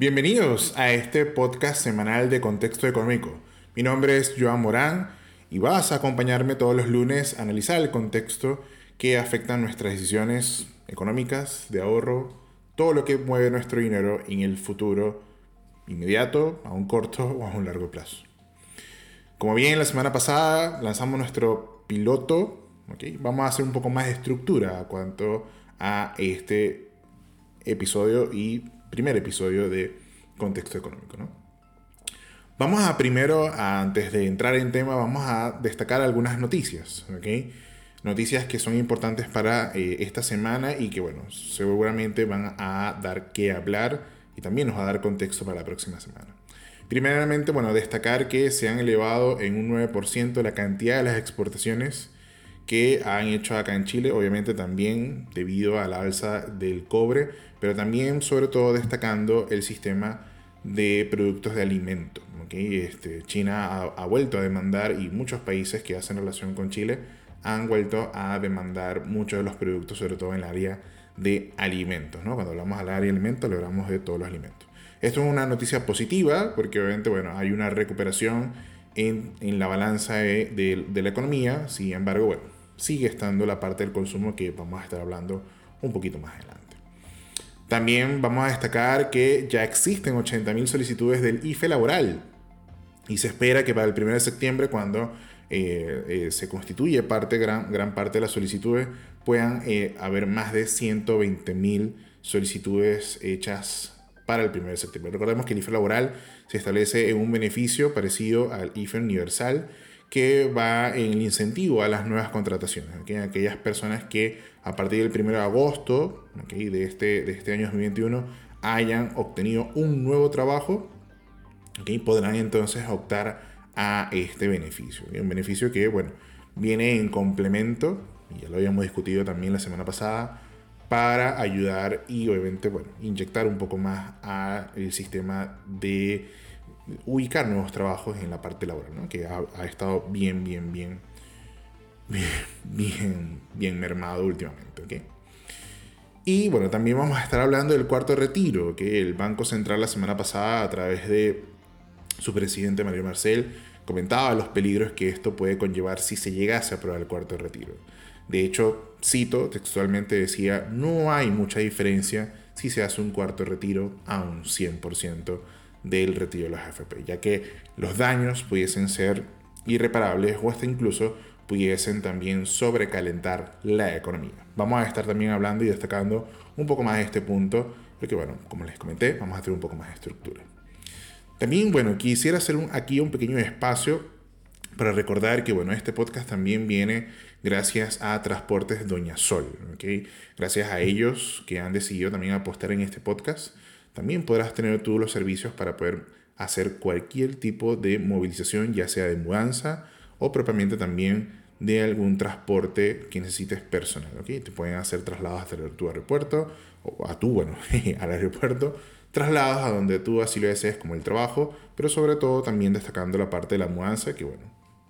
Bienvenidos a este podcast semanal de Contexto Económico. Mi nombre es Joan Morán y vas a acompañarme todos los lunes a analizar el contexto que afecta nuestras decisiones económicas, de ahorro, todo lo que mueve nuestro dinero en el futuro inmediato, a un corto o a un largo plazo. Como bien la semana pasada lanzamos nuestro piloto, vamos a hacer un poco más de estructura a cuanto a este episodio y primer episodio de Contexto Económico. ¿no? Vamos a primero, antes de entrar en tema, vamos a destacar algunas noticias. Noticias que son importantes para eh, esta semana y que, bueno, seguramente van a dar que hablar y también nos va a dar contexto para la próxima semana. Primeramente, bueno, destacar que se han elevado en un 9% la cantidad de las exportaciones que han hecho acá en Chile, obviamente también debido a la alza del cobre, pero también sobre todo destacando el sistema de productos de alimento. ¿okay? Este, China ha, vuelto a demandar y muchos países que hacen relación con Chile han vuelto a demandar muchos de los productos, sobre todo en el área de alimentos. ¿no? Cuando hablamos del área de alimentos, hablamos de todos los alimentos. Esto es una noticia positiva porque obviamente bueno, hay una recuperación en, en la balanza de, de la economía, sin embargo, bueno, sigue estando la parte del consumo que vamos a estar hablando un poquito más adelante. También vamos a destacar que ya existen 80.000 solicitudes del IFE laboral y se espera que para el 1 de septiembre, cuando eh, eh, se constituye parte, gran, gran parte de las solicitudes, puedan eh, haber más de 120.000 solicitudes hechas para el 1 de septiembre. Recordemos que el IFE laboral se establece en un beneficio parecido al IFE universal que va en el incentivo a las nuevas contrataciones. Aquellas personas que a partir del 1 de agosto de, este, de este año 2021 hayan obtenido un nuevo trabajo, podrán entonces optar a este beneficio. Un beneficio que, bueno, viene en complemento, y ya lo habíamos discutido también la semana pasada, para ayudar y obviamente, bueno, inyectar un poco más al sistema de ubicar nuevos trabajos en la parte laboral, que ha, estado bien, bien, bien, bien, bien, bien mermado últimamente. Y bueno, también vamos a estar hablando del cuarto retiro, que el Banco Central la semana pasada, a través de su presidente Mario Marcel, comentaba los peligros que esto puede conllevar si se llegase a aprobar el cuarto retiro. De hecho, cito textualmente decía, no hay mucha diferencia si se hace un cuarto retiro a un 100% del retiro de los AFP, ya que los daños pudiesen ser irreparables o hasta incluso pudiesen también sobrecalentar la economía. Vamos a estar también hablando y destacando un poco más de este punto, porque bueno, como les comenté, vamos a tener un poco más de estructura. También, bueno, quisiera hacer un, aquí un pequeño espacio para recordar que, bueno, este podcast también viene gracias a Transportes Doña Sol, ¿ok? Gracias a ellos que han decidido también apostar en este podcast también podrás tener tú los servicios para poder hacer cualquier tipo de movilización, ya sea de mudanza o propiamente también de algún transporte que necesites personal. ¿okay? Te pueden hacer traslados hasta tu aeropuerto o a tu, bueno, al aeropuerto, traslados a donde tú así lo desees como el trabajo, pero sobre todo también destacando la parte de la mudanza, que bueno,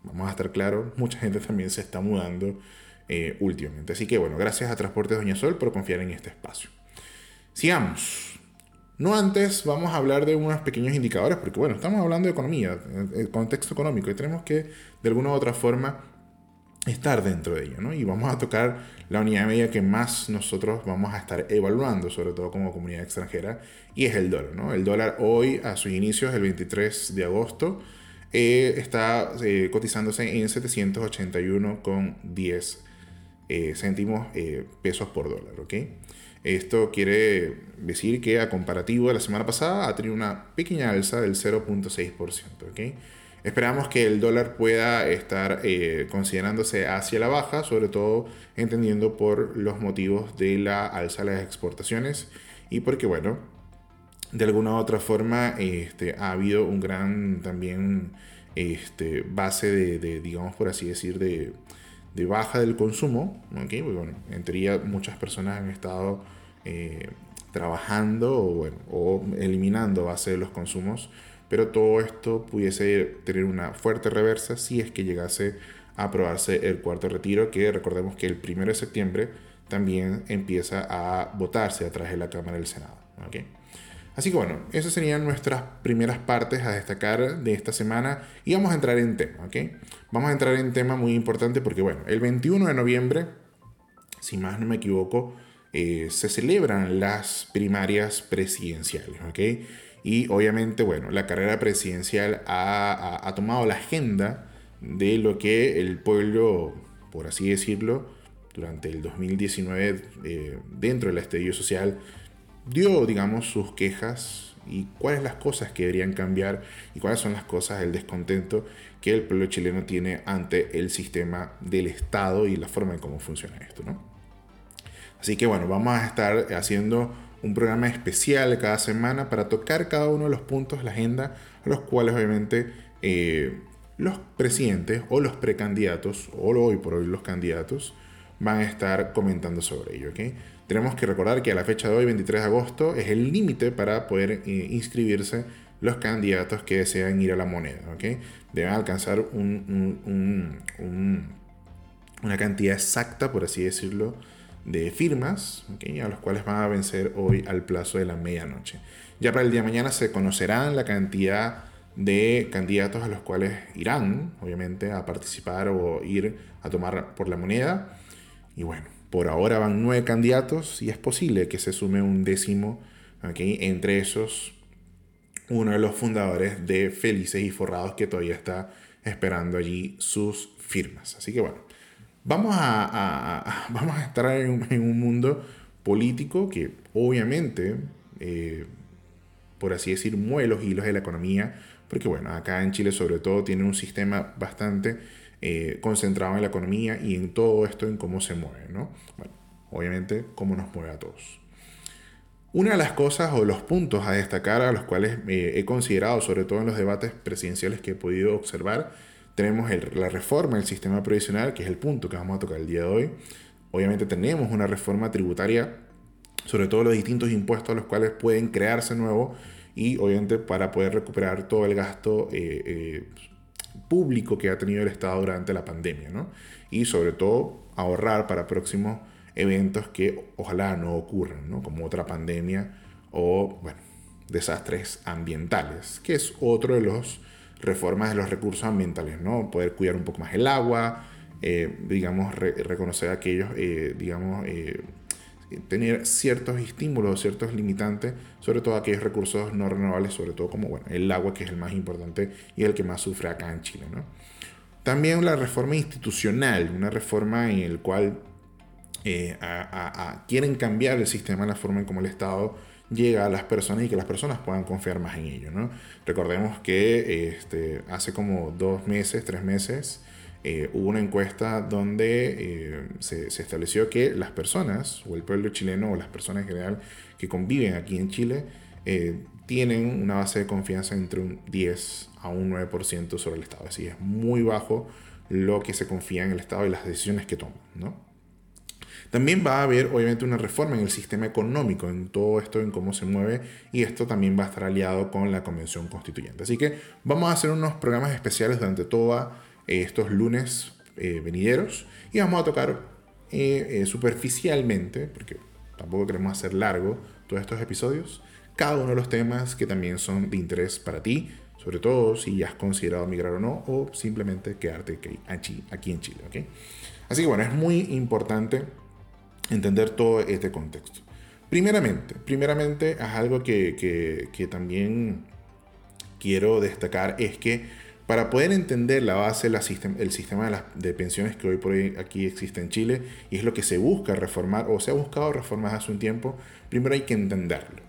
vamos a estar claros, mucha gente también se está mudando eh, últimamente. Así que bueno, gracias a Transportes Doña Sol por confiar en este espacio. Sigamos. No antes vamos a hablar de unos pequeños indicadores, porque bueno, estamos hablando de economía, el contexto económico, y tenemos que de alguna u otra forma estar dentro de ello, ¿no? Y vamos a tocar la unidad de medida que más nosotros vamos a estar evaluando, sobre todo como comunidad extranjera, y es el dólar, ¿no? El dólar hoy, a sus inicios, el 23 de agosto, eh, está eh, cotizándose en 781,10 eh, céntimos eh, pesos por dólar, ¿ok? Esto quiere decir que a comparativo de la semana pasada ha tenido una pequeña alza del 0.6%. ¿okay? Esperamos que el dólar pueda estar eh, considerándose hacia la baja, sobre todo entendiendo por los motivos de la alza de las exportaciones y porque, bueno, de alguna u otra forma este, ha habido un gran también este, base de, de, digamos por así decir, de, de baja del consumo. Porque, bueno, en teoría muchas personas han estado eh, trabajando o, bueno, o eliminando base de los consumos, pero todo esto pudiese tener una fuerte reversa si es que llegase a aprobarse el cuarto retiro, que recordemos que el 1 de septiembre también empieza a votarse a través de la Cámara del Senado. Así que bueno, esas serían nuestras primeras partes a destacar de esta semana y vamos a entrar en tema, ¿ok? Vamos a entrar en tema muy importante porque bueno, el 21 de noviembre, si más no me equivoco, eh, se celebran las primarias presidenciales, ¿ok? Y obviamente, bueno, la carrera presidencial ha, tomado la agenda de lo que el pueblo, por así decirlo, durante el 2019 eh, dentro del estadio social dio, digamos, sus quejas y cuáles las cosas que deberían cambiar y cuáles son las cosas, el descontento que el pueblo chileno tiene ante el sistema del Estado y la forma en cómo funciona esto, ¿no? Así que bueno, vamos a estar haciendo un programa especial cada semana para tocar cada uno de los puntos de la agenda los cuales obviamente eh, los presidentes o los precandidatos, o hoy por hoy los candidatos, van a estar comentando sobre ello. Tenemos que recordar que a la fecha de hoy, 23 de agosto, es el límite para poder eh, inscribirse los candidatos que desean ir a la moneda. ¿okay? Deben alcanzar un, una cantidad exacta, por así decirlo, de firmas, ¿okay? a los cuales van a vencer hoy al plazo de la medianoche. Ya para el día de mañana se conocerán la cantidad de candidatos a los cuales irán, obviamente, a participar o ir a tomar por la moneda. Y bueno, por ahora van nueve candidatos y es posible que se sume un décimo, ¿okay? entre esos uno de los fundadores de Felices y Forrados que todavía está esperando allí sus firmas. Así que bueno, vamos a, vamos a estar en un, mundo político que obviamente, eh, por así decir, mueve los hilos de la economía, porque bueno, acá en Chile sobre todo tiene un sistema bastante eh, concentrado en la economía y en todo esto, en cómo se mueve, ¿no? Bueno, obviamente, cómo nos mueve a todos. Una de las cosas o los puntos a destacar a los cuales eh, he considerado, sobre todo en los debates presidenciales que he podido observar, tenemos la reforma del sistema previsional, que es el punto que vamos a tocar el día de hoy. Obviamente tenemos una reforma tributaria, sobre todo los distintos impuestos a los cuales pueden crearse nuevos y obviamente para poder recuperar todo el gasto eh, público que ha tenido el Estado durante la pandemia, ¿no? Y sobre todo ahorrar para próximos eventos que ojalá no ocurran, ¿no? Como otra pandemia o, bueno, desastres ambientales, que es otro de los reformas de los recursos ambientales, ¿no? Poder cuidar un poco más el agua, eh, digamos, reconocer aquellos, eh, digamos, eh, tener ciertos estímulos, ciertos limitantes, sobre todo aquellos recursos no renovables, sobre todo como bueno, el agua, que es el más importante y el que más sufre acá en Chile. ¿no? También la reforma institucional, una reforma en la cual eh, quieren cambiar el sistema, la forma en cómo el Estado llega a las personas y que las personas puedan confiar más en ello. ¿no? Recordemos que este, hace como dos meses, tres meses, eh, hubo una encuesta donde eh, se, estableció que las personas, o el pueblo chileno, o las personas en general que conviven aquí en Chile, eh, tienen una base de confianza entre un 10 a un 9% sobre el Estado. Es decir, es muy bajo lo que se confía en el Estado y las decisiones que toma. ¿no? También va a haber, obviamente, una reforma en el sistema económico, en todo esto, en cómo se mueve, y esto también va a estar aliado con la Convención Constituyente. Así que vamos a hacer unos programas especiales durante toda estos lunes eh, venideros y vamos a tocar eh, eh, superficialmente, porque tampoco queremos hacer largo todos estos episodios, cada uno de los temas que también son de interés para ti, sobre todo si has considerado migrar o no, o simplemente quedarte aquí, aquí en Chile. ¿okay? Así que bueno, es muy importante entender todo este contexto. Primeramente, primeramente es algo que, que, que también quiero destacar, es que para poder entender la base, el sistema de, pensiones que hoy por hoy aquí existe en Chile, y es lo que se busca reformar o se ha buscado reformar hace un tiempo, primero hay que entenderlo.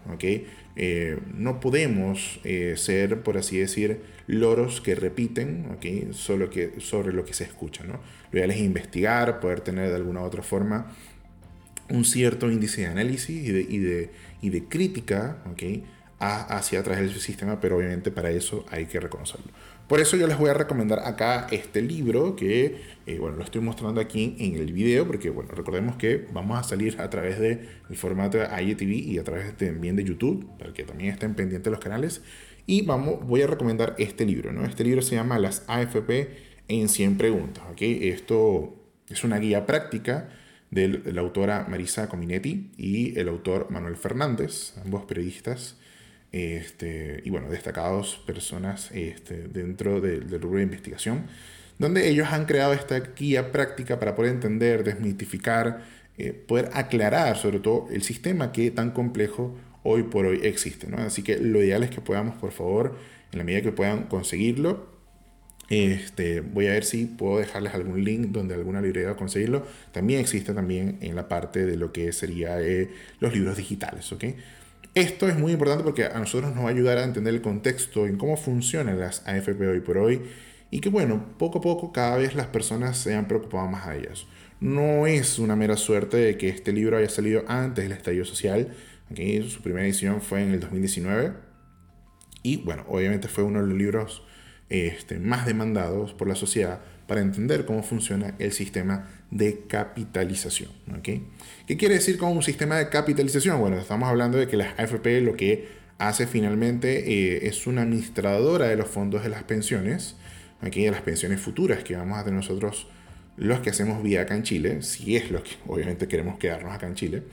Eh, no podemos eh, ser, por así decir, loros que repiten que, sobre lo que se escucha. ¿no? Lo ideal es investigar, poder tener de alguna u otra forma un cierto índice de análisis y de, crítica hacia atrás del sistema, pero obviamente para eso hay que reconocerlo. Por eso yo les voy a recomendar acá este libro que, eh, bueno, lo estoy mostrando aquí en el video, porque, bueno, recordemos que vamos a salir a través del formato de IGTV y a través también de YouTube, para que también estén pendientes los canales. Y vamos, voy a recomendar este libro, ¿no? Este libro se llama Las AFP en 100 preguntas, ¿ok? Esto es una guía práctica de la autora Marisa Cominetti y el autor Manuel Fernández, ambos periodistas este, y bueno, destacados personas este, dentro del rubro de investigación, donde ellos han creado esta guía práctica para poder entender, desmitificar, eh, poder aclarar sobre todo el sistema que tan complejo hoy por hoy existe. ¿no? Así que lo ideal es que podamos, por favor, en la medida que puedan conseguirlo, este, voy a ver si puedo dejarles algún link donde alguna librería conseguirlo. También existe también en la parte de lo que sería eh, los libros digitales. ¿ok? Esto es muy importante porque a nosotros nos va a ayudar a entender el contexto en cómo funcionan las AFP hoy por hoy y que bueno, poco a poco cada vez las personas se han preocupado más a ellas. No es una mera suerte de que este libro haya salido antes del estallido social. ¿okay? Su primera edición fue en el 2019 y bueno, obviamente fue uno de los libros este, más demandados por la sociedad para entender cómo funciona el sistema de capitalización. ¿okay? ¿Qué quiere decir con un sistema de capitalización? Bueno, estamos hablando de que la AFP lo que hace finalmente eh, es una administradora de los fondos de las pensiones, aquí de las pensiones futuras que vamos a tener nosotros los que hacemos vida acá en Chile, si es lo que obviamente queremos quedarnos acá en Chile.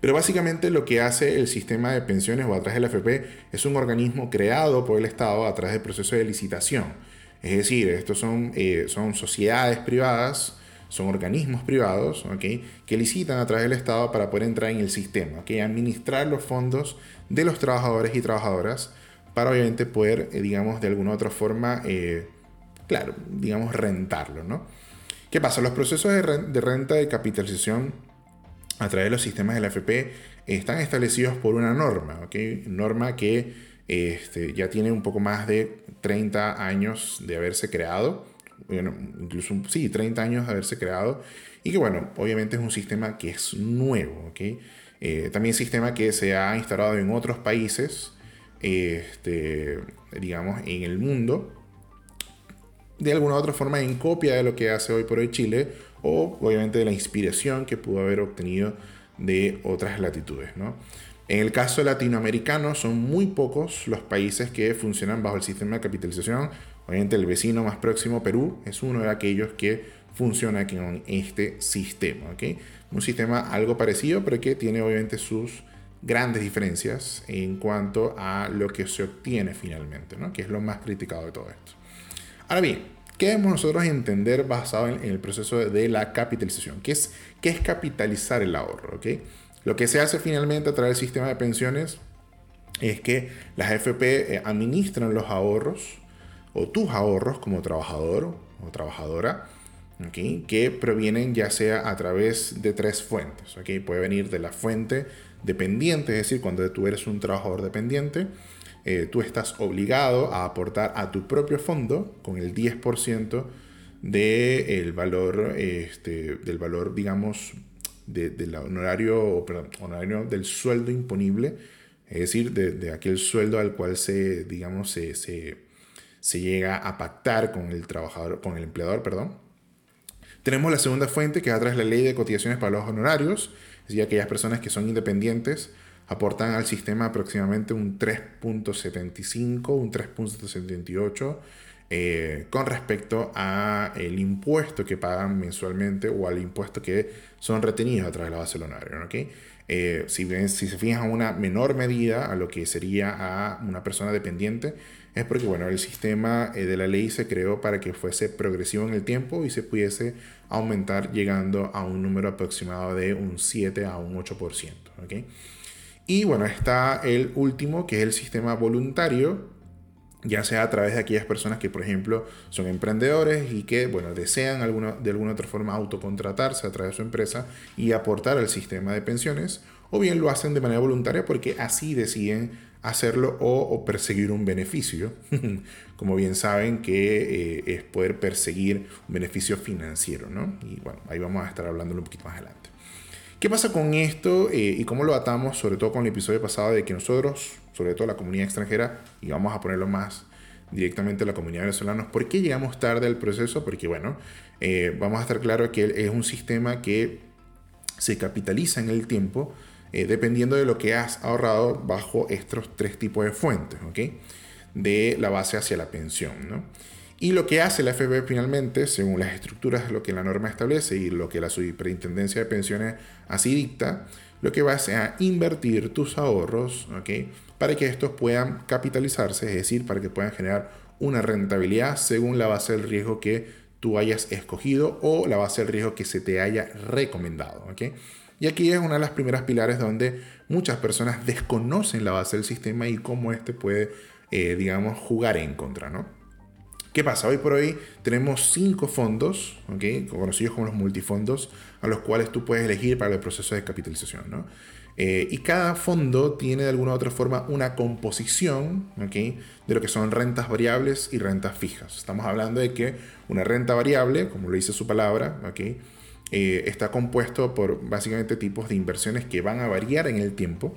Pero básicamente lo que hace el sistema de pensiones o a través del AFP es un organismo creado por el Estado a través del proceso de licitación. Es decir, estos son, eh, son sociedades privadas, son organismos privados que licitan a través del Estado para poder entrar en el sistema, ¿okay? administrar los fondos de los trabajadores y trabajadoras para obviamente poder, eh, digamos, de alguna otra forma, eh, claro, digamos, rentarlo. ¿no? ¿Qué pasa? Los procesos de, renta de capitalización a través de los sistemas de la AFP están establecidos por una norma, ¿ok? Norma que este, ya tiene un poco más de 30 años de haberse creado, bueno, incluso, sí, 30 años de haberse creado, y que bueno, obviamente es un sistema que es nuevo, ¿ok? Eh, también sistema que se ha instalado en otros países, este, digamos, en el mundo, de alguna u otra forma en copia de lo que hace hoy por hoy Chile, o obviamente de la inspiración que pudo haber obtenido de otras latitudes. ¿no? En el caso latinoamericano son muy pocos los países que funcionan bajo el sistema de capitalización. Obviamente el vecino más próximo, Perú, es uno de aquellos que funciona con este sistema. ¿okay? Un sistema algo parecido, pero que tiene obviamente sus grandes diferencias en cuanto a lo que se obtiene finalmente, ¿no? que es lo más criticado de todo esto. Ahora bien, ¿qué debemos nosotros entender basado en, el proceso de, la capitalización? ¿Qué es, qué es capitalizar el ahorro? ¿okay? Lo que se hace finalmente a través del sistema de pensiones es que las FP eh, administran los ahorros o tus ahorros como trabajador o trabajadora que provienen ya sea a través de tres fuentes. Puede venir de la fuente dependiente, es decir, cuando tú eres un trabajador dependiente, eh, tú estás obligado a aportar a tu propio fondo con el 10% del valor, este, del valor, digamos, del honorario, perdón, honorario del sueldo imponible, es decir, de, aquel sueldo al cual se, digamos, se, se, llega a pactar con el trabajador, con el empleador, perdón. Tenemos la segunda fuente que es a través de la ley de cotizaciones para los honorarios, es decir, aquellas personas que son independientes aportan al sistema aproximadamente un 3.75, un 3.78 eh, con respecto a el impuesto que pagan mensualmente o al impuesto que son retenidos a través de la base honorario. ¿okay? Eh, si, si se fijan una menor medida a lo que sería a una persona dependiente, es porque bueno, el sistema eh, de la ley se creó para que fuese progresivo en el tiempo y se pudiese aumentar llegando a un número aproximado de un 7 a un 8%. ¿okay? Y bueno, está el último, que es el sistema voluntario, ya sea a través de aquellas personas que, por ejemplo, son emprendedores y que, bueno, desean alguna, de alguna otra forma autocontratarse a través de su empresa y aportar al sistema de pensiones, o bien lo hacen de manera voluntaria porque así deciden hacerlo o, perseguir un beneficio, como bien saben que eh, es poder perseguir un beneficio financiero, ¿no? Y bueno, ahí vamos a estar hablándolo un poquito más adelante. ¿Qué pasa con esto eh, y cómo lo atamos, sobre todo con el episodio pasado de que nosotros, sobre todo la comunidad extranjera, y vamos a ponerlo más directamente a la comunidad venezolana, ¿por qué llegamos tarde al proceso? Porque bueno, eh, vamos a estar claro que es un sistema que se capitaliza en el tiempo eh, dependiendo de lo que has ahorrado bajo estos tres tipos de fuentes, ¿ok? De la base hacia la pensión, ¿no? Y lo que hace la FP finalmente, según las estructuras, lo que la norma establece y lo que la Superintendencia de Pensiones así dicta, lo que va a a invertir tus ahorros, para que estos puedan capitalizarse, es decir, para que puedan generar una rentabilidad según la base del riesgo que tú hayas escogido o la base del riesgo que se te haya recomendado. Y aquí es una de las primeras pilares donde muchas personas desconocen la base del sistema y cómo este puede, eh, digamos, jugar en contra. ¿no? ¿Qué pasa? Hoy por hoy tenemos cinco fondos, conocidos como los multifondos, a los cuales tú puedes elegir para el proceso de capitalización. Eh, y cada fondo tiene de alguna u otra forma una composición de lo que son rentas variables y rentas fijas. Estamos hablando de que una renta variable, como lo dice su palabra, eh, está compuesto por básicamente tipos de inversiones que van a variar en el tiempo.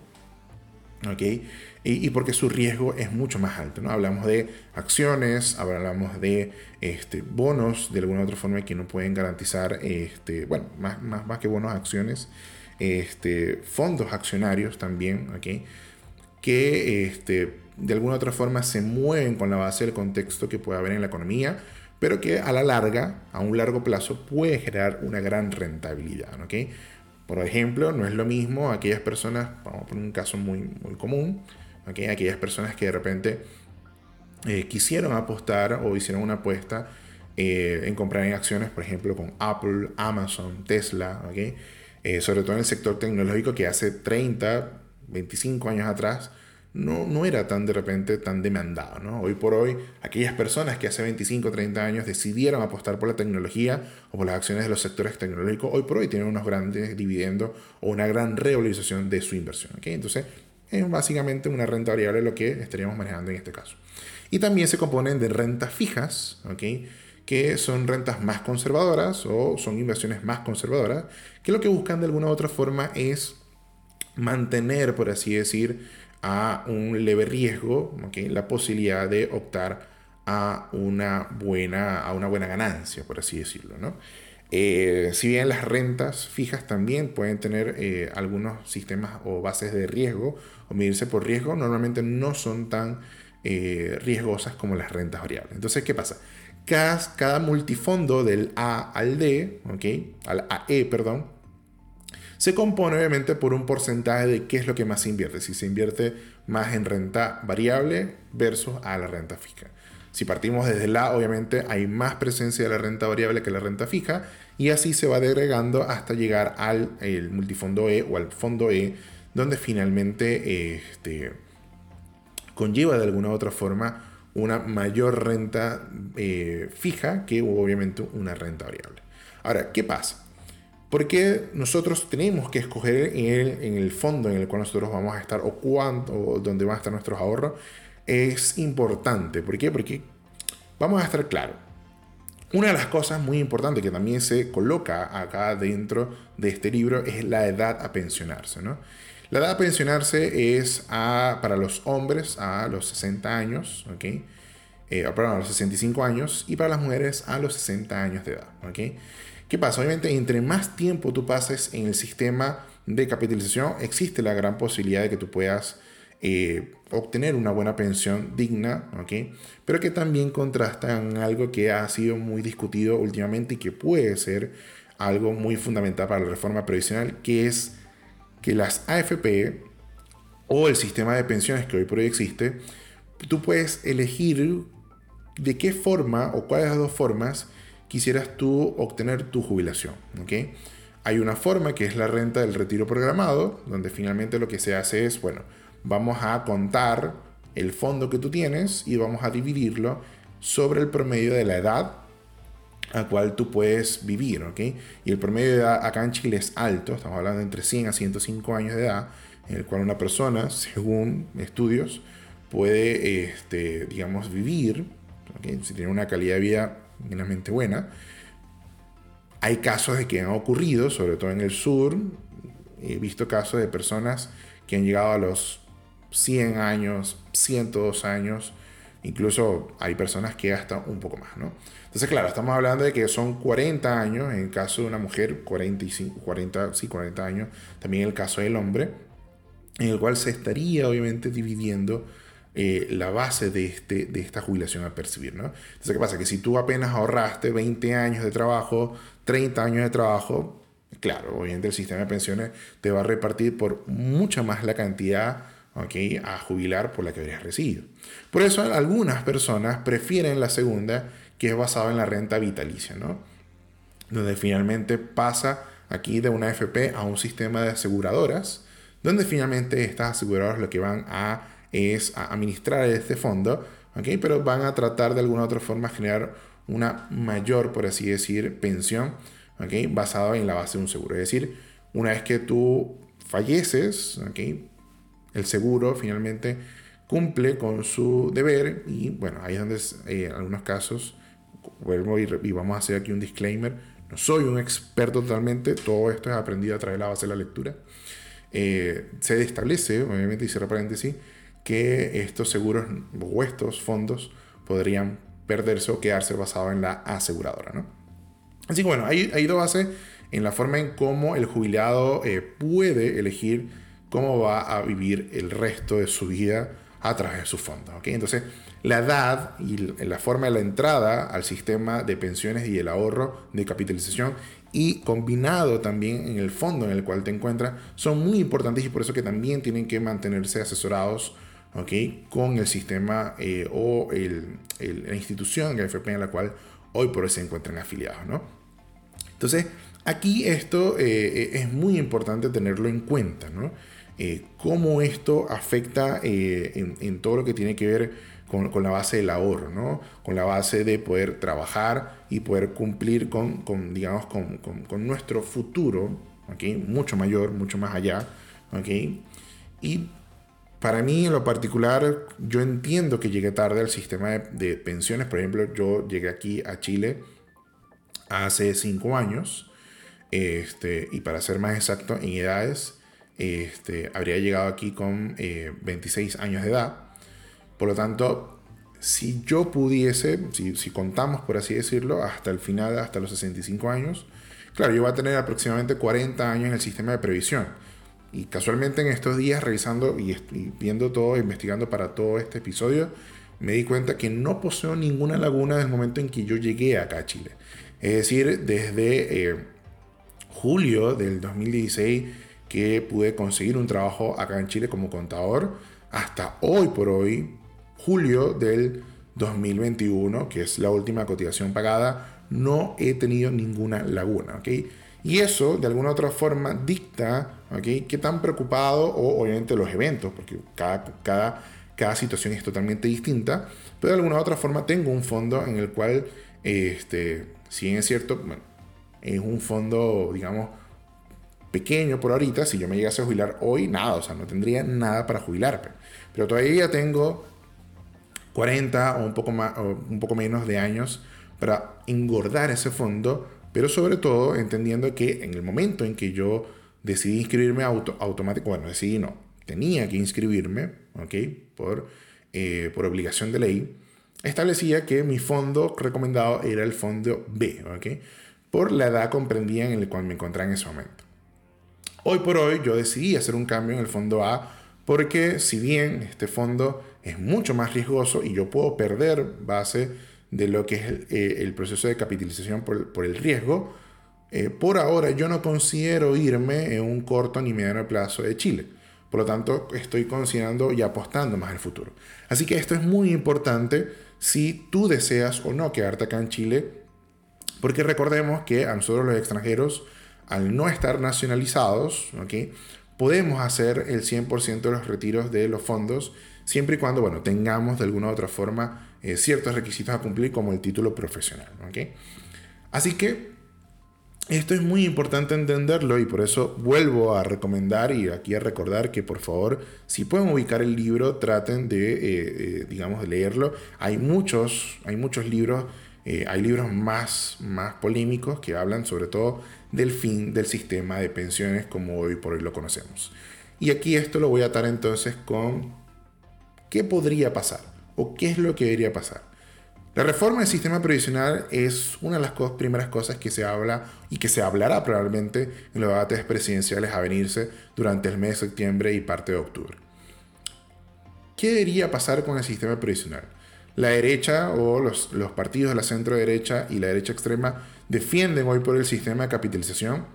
¿okay? Y, porque su riesgo es mucho más alto. ¿no? Hablamos de acciones, hablamos de este, bonos de alguna otra forma que no pueden garantizar, este, bueno, más, más, más que bonos, acciones, este, fondos accionarios también, ¿okay? que este, de alguna otra forma se mueven con la base del contexto que puede haber en la economía, pero que a la larga, a un largo plazo, puede generar una gran rentabilidad. ¿okay? Por ejemplo, no es lo mismo aquellas personas, vamos a poner un caso muy, muy común, aquellas personas que de repente eh, quisieron apostar o hicieron una apuesta eh, en comprar en acciones, por ejemplo, con Apple, Amazon, Tesla, eh, sobre todo en el sector tecnológico que hace 30, 25 años atrás no, no era tan de repente tan demandado. ¿no? Hoy por hoy, aquellas personas que hace 25, 30 años decidieron apostar por la tecnología o por las acciones de los sectores tecnológicos, hoy por hoy tienen unos grandes dividendos o una gran revalorización de su inversión. Entonces, es básicamente una renta variable lo que estaríamos manejando en este caso. Y también se componen de rentas fijas, que son rentas más conservadoras o son inversiones más conservadoras, que lo que buscan de alguna u otra forma es mantener, por así decir, a un leve riesgo, la posibilidad de optar a una buena, a una buena ganancia, por así decirlo. ¿no? Eh, si bien las rentas fijas también pueden tener eh, algunos sistemas o bases de riesgo o medirse por riesgo, normalmente no son tan eh, riesgosas como las rentas variables. Entonces, ¿qué pasa? Cada, cada multifondo del A al D, ¿okay? al AE, perdón, se compone obviamente por un porcentaje de qué es lo que más se invierte. Si se invierte más en renta variable versus a la renta fija. Si partimos desde la, obviamente hay más presencia de la renta variable que la renta fija y así se va degregando hasta llegar al el multifondo E o al fondo E, donde finalmente este, conlleva de alguna u otra forma una mayor renta eh, fija que obviamente una renta variable. Ahora, ¿qué pasa? Porque nosotros tenemos que escoger en el, en el fondo en el cual nosotros vamos a estar o cuánto o dónde van a estar nuestros ahorros es importante. ¿Por qué? Porque vamos a estar claros. Una de las cosas muy importantes que también se coloca acá dentro de este libro es la edad a pensionarse. ¿no? La edad a pensionarse es para los hombres a los 60 años, ¿ok? Eh, perdón, a los 65 años y para las mujeres a los 60 años de edad. ¿ok? ¿Qué pasa? Obviamente, entre más tiempo tú pases en el sistema de capitalización, existe la gran posibilidad de que tú puedas eh, obtener una buena pensión digna. Pero que también contrasta en algo que ha sido muy discutido últimamente y que puede ser algo muy fundamental para la reforma previsional, que es que las AFP o el sistema de pensiones que hoy por hoy existe, tú puedes elegir de qué forma o cuáles las dos formas quisieras tú obtener tu jubilación. Hay una forma que es la renta del retiro programado, donde finalmente lo que se hace es, bueno, vamos a contar el fondo que tú tienes y vamos a dividirlo sobre el promedio de la edad a cual tú puedes vivir, ¿ok? Y el promedio de edad acá en Chile es alto, estamos hablando de entre 100 a 105 años de edad, en el cual una persona, según estudios, puede, este, digamos, vivir, si tiene una calidad de vida mínimamente buena. Hay casos de que han ocurrido, sobre todo en el sur, he visto casos de personas que han llegado a los 100 años, 102 años, incluso hay personas que hasta un poco más, ¿no? Entonces, claro, estamos hablando de que son 40 años, en el caso de una mujer, 45, 40, sí, 40 años, también en el caso del hombre, en el cual se estaría obviamente dividiendo eh, la base de, este, de esta jubilación a percibir, ¿no? Entonces, ¿qué pasa? Que si tú apenas ahorraste 20 años de trabajo, 30 años de trabajo, claro, obviamente el sistema de pensiones te va a repartir por mucha más la cantidad a jubilar por la que habrías recibido. Por eso algunas personas prefieren la segunda, que es basada en la renta vitalicia, ¿no? donde finalmente pasa aquí de una FP a un sistema de aseguradoras, donde finalmente estas aseguradoras lo que van a es administrar este fondo, ¿okay? pero van a tratar de alguna otra forma generar una mayor, por así decir, pensión ¿okay? basada en la base de un seguro. Es decir, una vez que tú falleces, ¿okay? El seguro finalmente cumple con su deber y bueno, ahí es donde eh, en algunos casos, vuelvo y, y, vamos a hacer aquí un disclaimer, no soy un experto totalmente, todo esto es aprendido a través de la base de la lectura. Eh, se establece, obviamente, y cierra paréntesis, que estos seguros o estos fondos podrían perderse o quedarse basados en la aseguradora. ¿no? Así que bueno, hay, hay dos bases en la forma en cómo el jubilado eh, puede elegir cómo va a vivir el resto de su vida a través de sus fondos. ¿okay? Entonces, la edad y la forma de la entrada al sistema de pensiones y el ahorro de capitalización y combinado también en el fondo en el cual te encuentras son muy importantes y por eso que también tienen que mantenerse asesorados ¿okay? con el sistema eh, o el, la institución, la en la cual hoy por hoy se encuentran afiliados. ¿no? Entonces, aquí esto eh, es muy importante tenerlo en cuenta. ¿no? Eh, cómo esto afecta eh, en, todo lo que tiene que ver con, la base del ahorro, ¿no? con la base de poder trabajar y poder cumplir con, digamos, con, nuestro futuro, ¿okay? mucho mayor, mucho más allá. ¿okay? Y para mí en lo particular, yo entiendo que llegué tarde al sistema de, de pensiones. Por ejemplo, yo llegué aquí a Chile hace cinco años. Este, y para ser más exacto, en edades, este, habría llegado aquí con 26 eh, años de edad. Por lo tanto, si yo pudiese, si, si, contamos por así decirlo, hasta el final, hasta los 65 años, claro, yo voy a tener aproximadamente 40 años en el sistema de previsión. Y casualmente en estos días, revisando y, viendo todo, investigando para todo este episodio, me di cuenta que no poseo ninguna laguna desde el momento en que yo llegué acá a Chile. Es decir, desde eh, julio del 2016 que pude conseguir un trabajo acá en Chile como contador hasta hoy por hoy, julio del 2021, que es la última cotización pagada, no he tenido ninguna laguna. ¿okay? Y eso, de alguna otra forma, dicta ¿okay? qué tan preocupado, o obviamente los eventos, porque cada, cada, cada situación es totalmente distinta, pero de alguna otra forma tengo un fondo en el cual, este, si bien es cierto, es un fondo, digamos, pequeño por ahorita, si yo me llegase a jubilar hoy, nada, o sea, no tendría nada para jubilarme. Pero todavía tengo 40 o un poco, más, o un poco menos de años para engordar ese fondo, pero sobre todo entendiendo que en el momento en que yo decidí inscribirme auto, automático, bueno, decidí no, tenía que inscribirme, ¿ok? Por, eh, por obligación de ley, establecía que mi fondo recomendado era el fondo B, ¿ok? Por la edad comprendida en el cual me encontraba en ese momento. Hoy por hoy yo decidí hacer un cambio en el fondo A porque si bien este fondo es mucho más riesgoso y yo puedo perder base de lo que es el, eh, proceso de capitalización por, el riesgo, eh, por ahora yo no considero irme en un corto ni mediano plazo de Chile. Por lo tanto, estoy considerando y apostando más al futuro. Así que esto es muy importante si tú deseas o no quedarte acá en Chile, porque recordemos que a nosotros los extranjeros al no estar nacionalizados, podemos hacer el 100% de los retiros de los fondos siempre y cuando bueno, tengamos de alguna u otra forma eh, ciertos requisitos a cumplir como el título profesional. Así que esto es muy importante entenderlo y por eso vuelvo a recomendar y aquí a recordar que por favor, si pueden ubicar el libro, traten de, eh, eh, digamos, leerlo. Hay muchos, hay muchos libros eh, hay libros más, más polémicos que hablan sobre todo del fin del sistema de pensiones como hoy por hoy lo conocemos. Y aquí esto lo voy a atar entonces con qué podría pasar o qué es lo que debería pasar. La reforma del sistema previsional es una de las primeras cosas que se habla y que se hablará probablemente en los debates presidenciales a venirse durante el mes de septiembre y parte de octubre. ¿Qué debería pasar con el sistema previsional? La derecha o los, partidos de la centro derecha y la derecha extrema defienden hoy por el sistema de capitalización,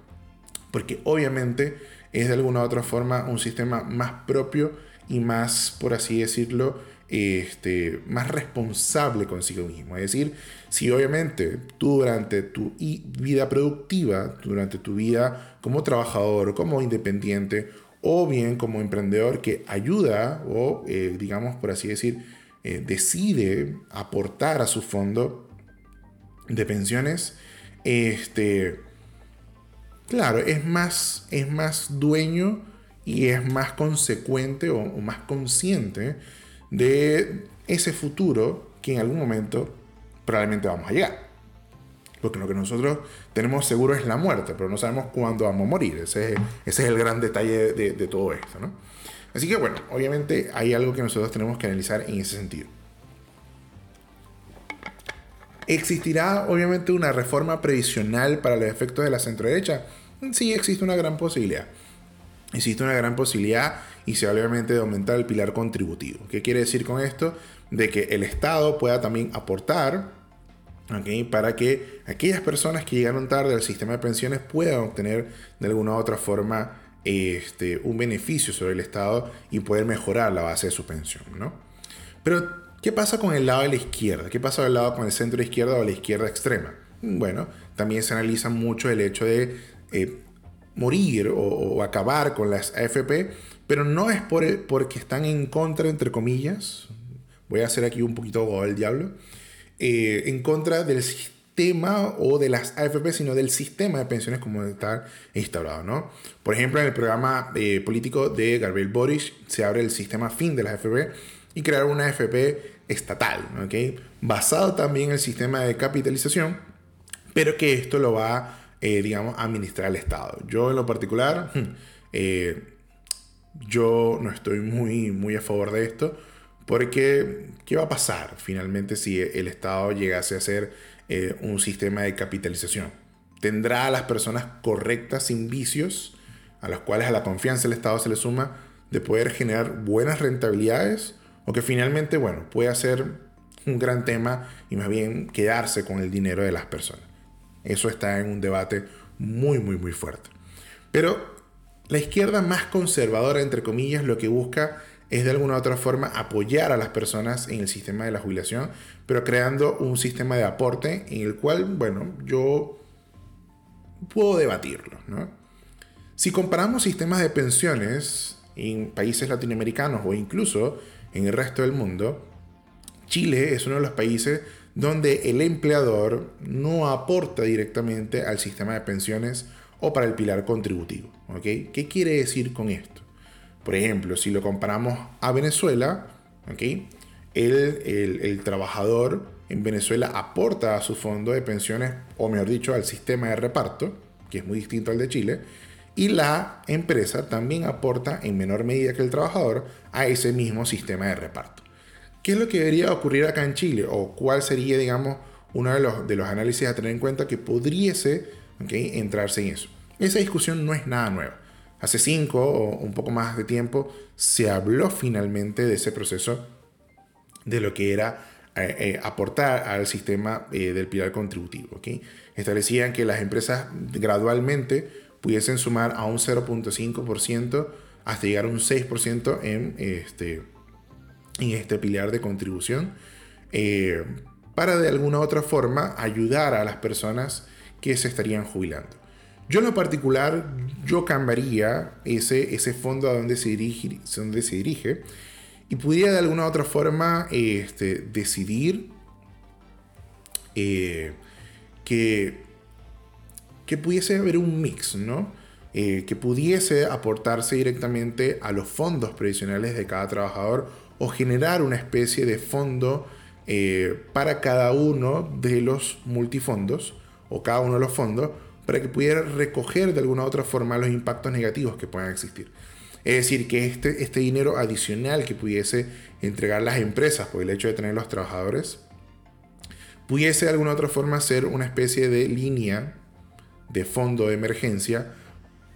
porque obviamente es de alguna u otra forma un sistema más propio y más, por así decirlo, este, más responsable consigo mismo. Es decir, si obviamente tú durante tu vida productiva, durante tu vida como trabajador, como independiente, o bien como emprendedor que ayuda o, eh, digamos, por así decir, eh, decide aportar a su fondo de pensiones, este, claro, es más, es más dueño y es más consecuente o, más consciente de ese futuro que en algún momento probablemente vamos a llegar. Porque lo que nosotros tenemos seguro es la muerte, pero no sabemos cuándo vamos a morir. Ese es, el gran detalle de, de, todo esto. ¿no? Así que bueno, obviamente hay algo que nosotros tenemos que analizar en ese sentido. ¿Existirá obviamente una reforma previsional para los efectos de la centro-derecha? Sí, existe una gran posibilidad existe una gran posibilidad y se obviamente de aumentar el pilar contributivo. ¿Qué quiere decir con esto? De que el Estado pueda también aportar para que aquellas personas que llegaron tarde al sistema de pensiones puedan obtener de alguna u otra forma este, un beneficio sobre el Estado y poder mejorar la base de su pensión. ¿no? Pero, ¿qué pasa con el lado de la izquierda? ¿Qué pasa del lado con el centro izquierda o la izquierda extrema? Bueno, también se analiza mucho el hecho de eh, morir o, acabar con las AFP, pero no es por porque están en contra, entre comillas, voy a hacer aquí un poquito el diablo, eh, en contra del sistema o de las AFP, sino del sistema de pensiones como está instaurado. ¿no? Por ejemplo, en el programa eh, político de Gabriel Boric se abre el sistema fin de las AFP y crear una AFP estatal, ¿okay? basado también en el sistema de capitalización, pero que esto lo va eh, digamos, administrar el Estado. Yo en lo particular, eh, yo no estoy muy, muy a favor de esto, porque ¿qué va a pasar finalmente si el Estado llegase a ser eh, un sistema de capitalización? ¿Tendrá a las personas correctas, sin vicios, a las cuales a la confianza del Estado se le suma, de poder generar buenas rentabilidades? ¿O que finalmente, bueno, puede ser un gran tema y más bien quedarse con el dinero de las personas? Eso está en un debate muy, muy, muy fuerte. Pero la izquierda más conservadora, entre comillas, lo que busca es de alguna u otra forma apoyar a las personas en el sistema de la jubilación, pero creando un sistema de aporte en el cual, bueno, yo puedo debatirlo. Si comparamos sistemas de pensiones en países latinoamericanos o incluso en el resto del mundo, Chile es uno de los países donde el empleador no aporta directamente al sistema de pensiones o para el pilar contributivo. ¿Qué quiere decir con esto? Por ejemplo, si lo comparamos a Venezuela, el, trabajador en Venezuela aporta a su fondo de pensiones, o mejor dicho, al sistema de reparto, que es muy distinto al de Chile, y la empresa también aporta en menor medida que el trabajador a ese mismo sistema de reparto. ¿Qué es lo que debería ocurrir acá en Chile? ¿O cuál sería, digamos, uno de los, análisis a tener en cuenta que pudiese entrarse en eso? Esa discusión no es nada nueva. Hace cinco o un poco más de tiempo se habló finalmente de ese proceso de lo que era eh, eh, aportar al sistema eh, del pilar contributivo. Establecían que las empresas gradualmente pudiesen sumar a un 0.5% hasta llegar a un 6% en este, en este pilar de contribución para de alguna u otra forma ayudar a las personas que se estarían jubilando. Yo en lo particular, yo cambiaría ese, ese fondo a donde se dirige, donde se dirige y pudiera de alguna u otra forma este, decidir eh, que, que pudiese haber un mix, ¿no? Eh, que pudiese aportarse directamente a los fondos previsionales de cada trabajador o generar una especie de fondo eh, para cada uno de los multifondos o cada uno de los fondos para que pudiera recoger de alguna otra forma los impactos negativos que puedan existir. Es decir, que este, este dinero adicional que pudiese entregar las empresas por el hecho de tener los trabajadores, pudiese de alguna otra forma ser una especie de línea de fondo de emergencia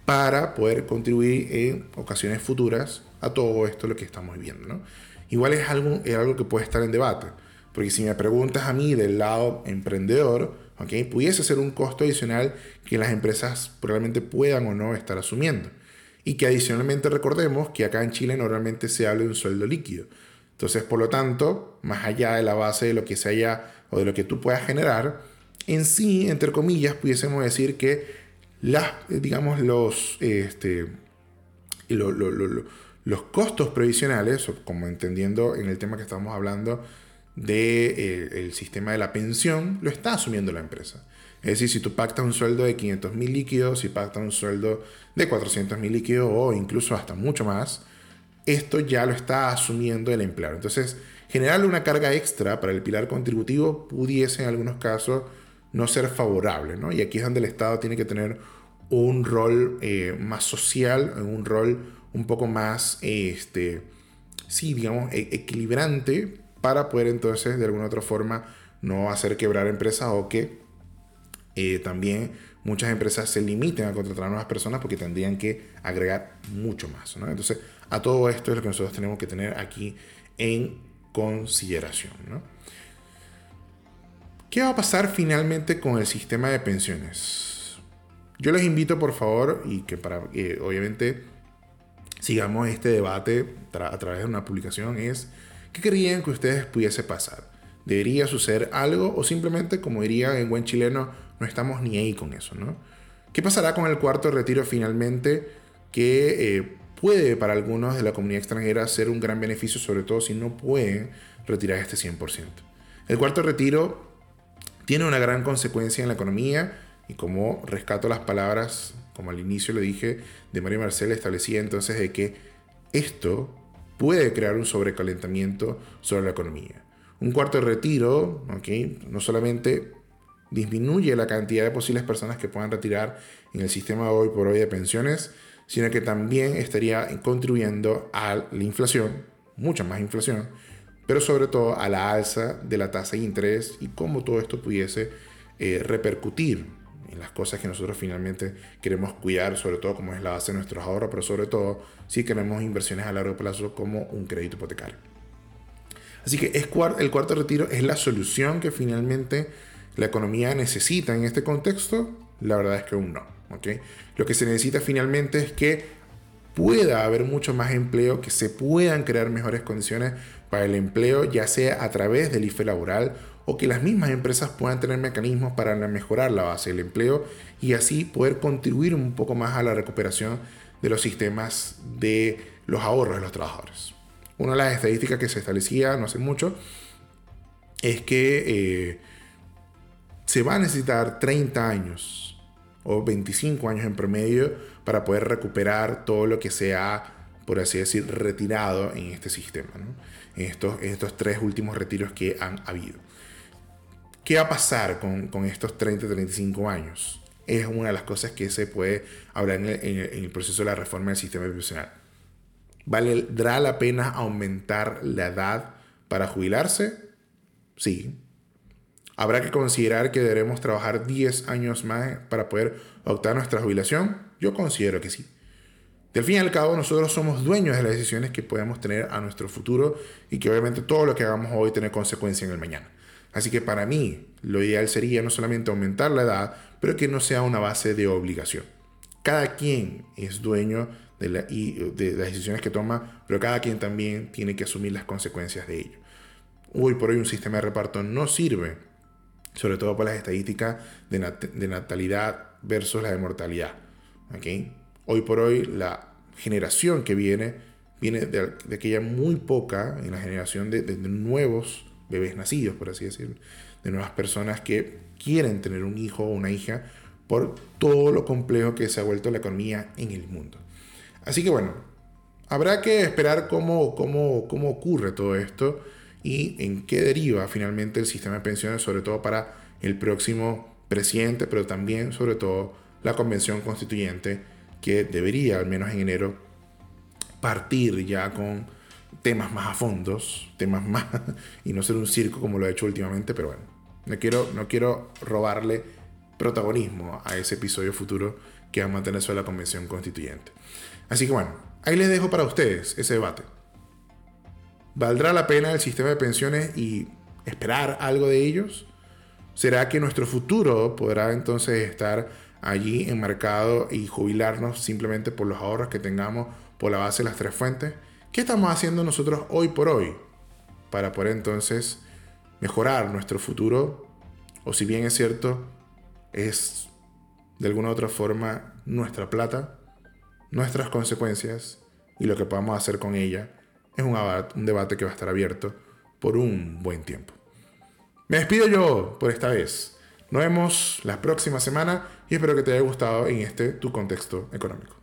para poder contribuir en ocasiones futuras a todo esto lo que estamos viendo. ¿no? igual es algo, es algo que puede estar en debate. Porque si me preguntas a mí del lado emprendedor, pudiese ser un costo adicional que las empresas probablemente puedan o no estar asumiendo. y que adicionalmente recordemos que acá en Chile normalmente se habla de un sueldo líquido. Entonces, por lo tanto, más allá de la base de lo que se haya o de lo que tú puedas generar, en sí, entre comillas, pudiésemos decir que las, digamos, los, este, los costos previsionales, como entendiendo en el tema que estamos hablando del de, eh, sistema de la pensión, lo está asumiendo la empresa. Es decir, si tú pactas un sueldo de 500 mil líquidos, si pactas un sueldo de 400 mil líquidos o incluso hasta mucho más, esto ya lo está asumiendo el empleado. Entonces, generarle una carga extra para el pilar contributivo pudiese en algunos casos no ser favorable, ¿no? Y aquí es donde el Estado tiene que tener un rol eh, más social, un rol un poco más, este, sí, digamos, e-, equilibrante para poder entonces de alguna otra forma no hacer quebrar empresas o que eh, también muchas empresas se limiten a contratar a nuevas personas porque tendrían que agregar mucho más. ¿no? Entonces, a todo esto es lo que nosotros tenemos que tener aquí en consideración. ¿no? ¿Qué va a pasar finalmente con el sistema de pensiones? Yo les invito, por favor, y que para que obviamente sigamos este debate a través de una publicación, es ¿qué querían que ustedes pudiese pasar? ¿Debería suceder algo o simplemente, como diría en buen chileno, no estamos ni ahí con eso, ¿no? ¿Qué pasará con el cuarto retiro finalmente? Que eh, puede para algunos de la comunidad extranjera ser un gran beneficio, sobre todo si no pueden retirar este 100%. El cuarto retiro tiene una gran consecuencia en la economía y como rescato las palabras, como al inicio le dije, de María Marcela, establecía entonces de que esto puede crear un sobrecalentamiento sobre la economía. Un cuarto retiro, ¿okay? no solamente disminuye la cantidad de posibles personas que puedan retirar en el sistema hoy por hoy de pensiones, sino que también estaría contribuyendo a la inflación, mucha más inflación, pero sobre todo a la alza de la tasa de interés y cómo todo esto pudiese eh, repercutir en las cosas que nosotros finalmente queremos cuidar, sobre todo como es la base de nuestros ahorros, pero sobre todo si queremos inversiones a largo plazo como un crédito hipotecario. Así que el cuarto retiro es la solución que finalmente la economía necesita en este contexto. La verdad es que aún no. ¿okay? Lo que se necesita finalmente es que pueda haber mucho más empleo, que se puedan crear mejores condiciones para el empleo, ya sea a través del IFE laboral o que las mismas empresas puedan tener mecanismos para mejorar la base del empleo y así poder contribuir un poco más a la recuperación de los sistemas de los ahorros de los trabajadores. Una de las estadísticas que se establecía no hace mucho es que eh, se va a necesitar 30 años o 25 años en promedio para poder recuperar todo lo que se ha, por así decir, retirado en este sistema, en, estos, estos tres últimos retiros que han habido. ¿Qué va a pasar con, con estos 30-35 años? Es una de las cosas que se puede hablar en el, proceso de la reforma del sistema profesional. ¿Valdrá la pena aumentar la edad para jubilarse? Sí. ¿Habrá que considerar que deberemos trabajar 10 años más para poder optar nuestra jubilación? Yo considero que sí. Del fin y al cabo, nosotros somos dueños de las decisiones que podemos tener a nuestro futuro y que obviamente todo lo que hagamos hoy tiene consecuencia en el mañana. Así que para mí, lo ideal sería no solamente aumentar la edad, pero que no sea una base de obligación. Cada quien es dueño de, las decisiones que toma, pero cada quien también tiene que asumir las consecuencias de ello. Hoy por hoy un sistema de reparto no sirve, sobre todo por las estadísticas de, natalidad versus la de mortalidad. Hoy por hoy la generación que viene viene de, aquella muy poca, en la generación de, nuevos bebés nacidos, por así decirlo, de nuevas personas que quieren tener un hijo o una hija por todo lo complejo que se ha vuelto la economía en el mundo. Así que bueno, habrá que esperar cómo, cómo, cómo ocurre todo esto y en qué deriva finalmente el sistema de pensiones, sobre todo para el próximo presidente, pero también sobre todo la convención constituyente que debería, al menos en enero, partir ya con temas más a fondos, temas más, y no ser un circo como lo ha hecho últimamente, pero bueno, no quiero, no quiero robarle protagonismo a ese episodio futuro que va a mantener sobre la convención constituyente. Así que bueno, ahí les dejo para ustedes ese debate. ¿Valdrá la pena el sistema de pensiones y esperar algo de ellos? ¿Será que nuestro futuro podrá entonces estar allí enmarcado y jubilarnos simplemente por los ahorros que tengamos por la base de las tres fuentes. ¿Qué estamos haciendo nosotros hoy por hoy para poder entonces mejorar nuestro futuro? O si bien es cierto, es de alguna u otra forma nuestra plata, nuestras consecuencias y lo que podamos hacer con ella es un, un debate que va a estar abierto por un buen tiempo. Me despido yo por esta vez. Nos vemos la próxima semana y espero que te haya gustado en este tu contexto económico.